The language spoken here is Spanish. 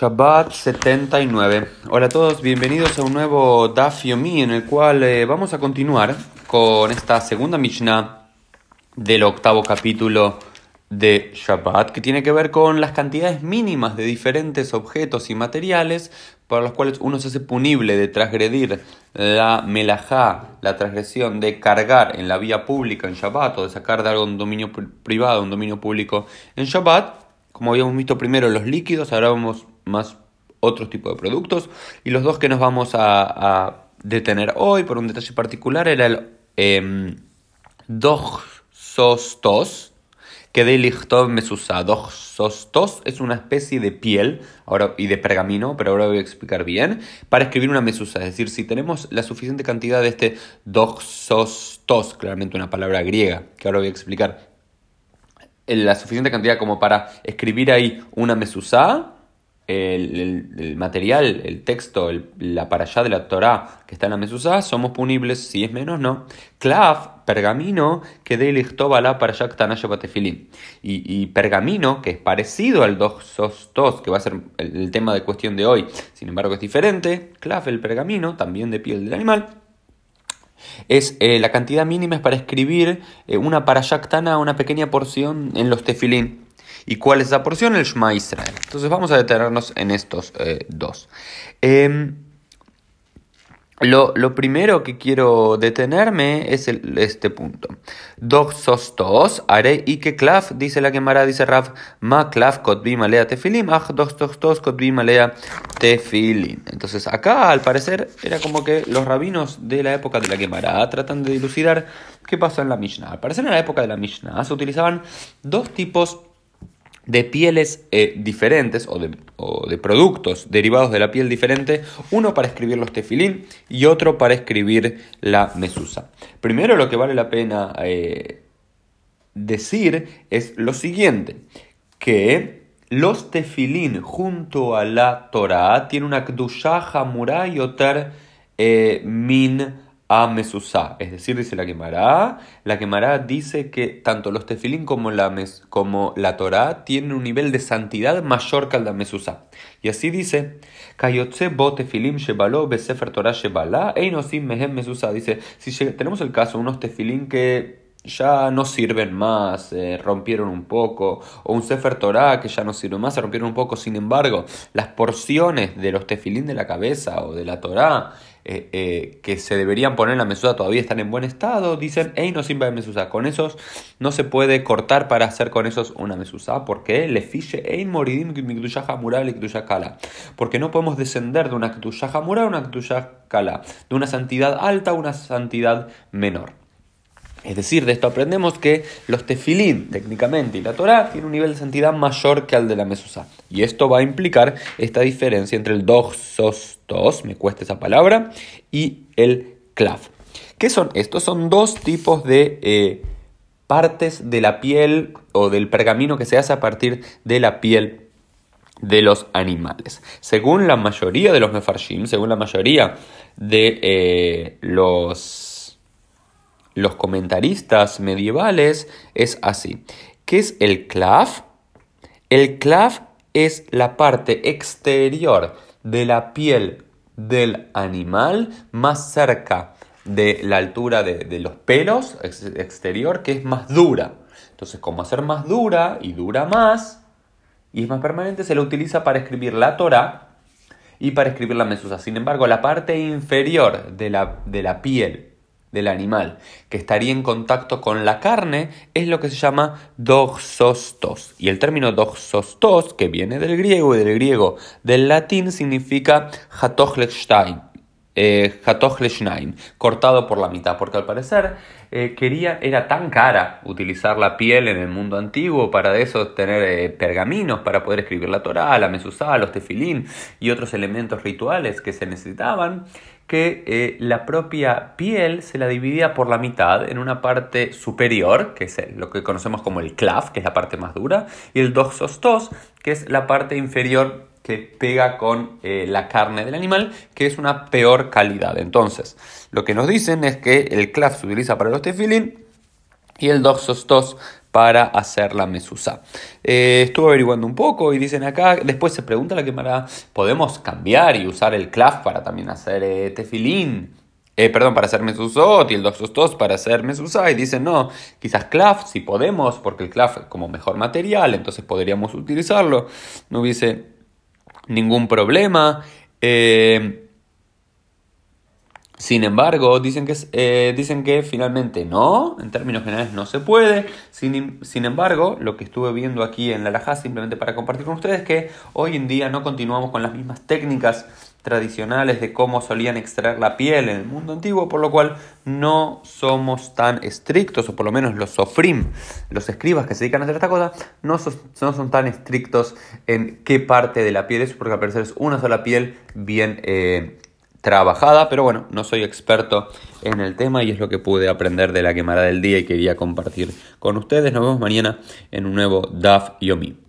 Shabbat 79. Hola a todos, bienvenidos a un nuevo Daf Yomi en el cual eh, vamos a continuar con esta segunda Mishnah del octavo capítulo de Shabbat que tiene que ver con las cantidades mínimas de diferentes objetos y materiales para los cuales uno se hace punible de transgredir la melajá, la transgresión de cargar en la vía pública en Shabbat o de sacar de algo un dominio privado, un dominio público en Shabbat. Como habíamos visto primero los líquidos, ahora vamos más otros tipos de productos. Y los dos que nos vamos a, detener hoy por un detalle particular era el eh, sostos, que de lichtov mesusa. sostos es una especie de piel ahora, y de pergamino, pero ahora voy a explicar bien, para escribir una mesusa. Es decir, si tenemos la suficiente cantidad de este sostos, claramente una palabra griega, que ahora voy a explicar, la suficiente cantidad como para escribir ahí una mesusa, el, material, el texto, la para allá de la Torah que está en la Mesuzá, somos punibles, si es menos, no. Clav, pergamino, que de la para allá y, y pergamino, que es parecido al dos sostos, que va a ser el, tema de cuestión de hoy, sin embargo es diferente. Clav, el pergamino, también de piel del animal. Es eh, la cantidad mínima es para escribir eh, una parashaktana, una pequeña porción en los tefilín. ¿Y cuál es esa porción? El Shema Israel. Entonces vamos a detenernos en estos eh, dos. Em, lo, primero que quiero detenerme es este punto. Dos sostos, are y que claf, dice la Gemara, dice Rav, ma claf kotbi malea tefilim, ah, dos sostos kotbi malea tefilim. Entonces acá al parecer era como que los rabinos de la época de la Gemara tratan de dilucidar qué pasó en la Mishnah. Al parecer en la época de la Mishnah se utilizaban dos tipos de pieles eh, diferentes o de, productos derivados de la piel diferente, uno para escribir los tefilín y otro para escribir la mesusa. Primero lo que vale la pena eh, decir es lo siguiente, que los tefilín junto a la Torah tienen una kdushah hamurá y eh, min a Mesusá. Es decir, dice la Gemara, la Gemara dice que tanto los tefilín como la, mes, como la Torá tienen un nivel de santidad mayor que el de Mesusá. Y así dice, bo tefilim shebalo besefer Torah shebala einosim mehem Mesusá. Dice, si tenemos el caso, unos tefilín que ya no sirven más, rompieron un poco, o un Sefer Torah que ya no sirve más, se rompieron un poco. Sin embargo, las porciones de los tefilín de la cabeza o de la Torah eh, eh, que se deberían poner en la mesuda todavía están en buen estado, dicen, hey, no simba de mesusa, con esos no se puede cortar para hacer con esos una mesusa, porque le fiche ein moridim mural kala, porque no podemos descender de una mural a una kala, de una santidad alta a una santidad menor. Es decir, de esto aprendemos que los tefilín, técnicamente, y la Torah tienen un nivel de santidad mayor que el de la mesusa. Y esto va a implicar esta diferencia entre el doxostos, me cuesta esa palabra, y el clav. ¿Qué son estos? Son dos tipos de eh, partes de la piel o del pergamino que se hace a partir de la piel de los animales. Según la mayoría de los mefarshim, según la mayoría de eh, los los comentaristas medievales es así. ¿Qué es el clav? El clav es la parte exterior de la piel del animal más cerca de la altura de, los pelos exterior que es más dura. Entonces, como hacer más dura y dura más y es más permanente, se la utiliza para escribir la Torah y para escribir la mesusa. Sin embargo, la parte inferior de la piel del animal que estaría en contacto con la carne es lo que se llama doxostos. Y el término doxostos, que viene del griego y del griego del latín, significa hatochlestein, eh, cortado por la mitad, porque al parecer eh, quería, era tan cara utilizar la piel en el mundo antiguo para de eso tener eh, pergaminos para poder escribir la Torah, la Mesusá, los tefilín y otros elementos rituales que se necesitaban, que eh, la propia piel se la dividía por la mitad en una parte superior, que es lo que conocemos como el clav, que es la parte más dura, y el doxostos, que es la parte inferior que pega con eh, la carne del animal, que es una peor calidad. Entonces, lo que nos dicen es que el clav se utiliza para los tefilín y el doxostos para hacer la mesusa. Eh, estuve averiguando un poco y dicen acá, después se pregunta la quemara, ¿podemos cambiar y usar el clav para también hacer eh, tefilín? Eh, perdón, para hacer mesusot y el dos para hacer mesusa. Y dicen, no, quizás clav si podemos, porque el clav es como mejor material, entonces podríamos utilizarlo. No hubiese ningún problema. Eh, sin embargo, dicen que, eh, dicen que finalmente no, en términos generales no se puede. Sin, sin embargo, lo que estuve viendo aquí en la Laja, simplemente para compartir con ustedes, es que hoy en día no continuamos con las mismas técnicas tradicionales de cómo solían extraer la piel en el mundo antiguo, por lo cual no somos tan estrictos, o por lo menos los sofrim, los escribas que se dedican a hacer esta cosa, no, son tan estrictos en qué parte de la piel es, porque al parecer es una sola piel bien... Eh, trabajada, pero bueno, no soy experto en el tema y es lo que pude aprender de la quemada del día y quería compartir con ustedes. Nos vemos mañana en un nuevo DAF Yomi.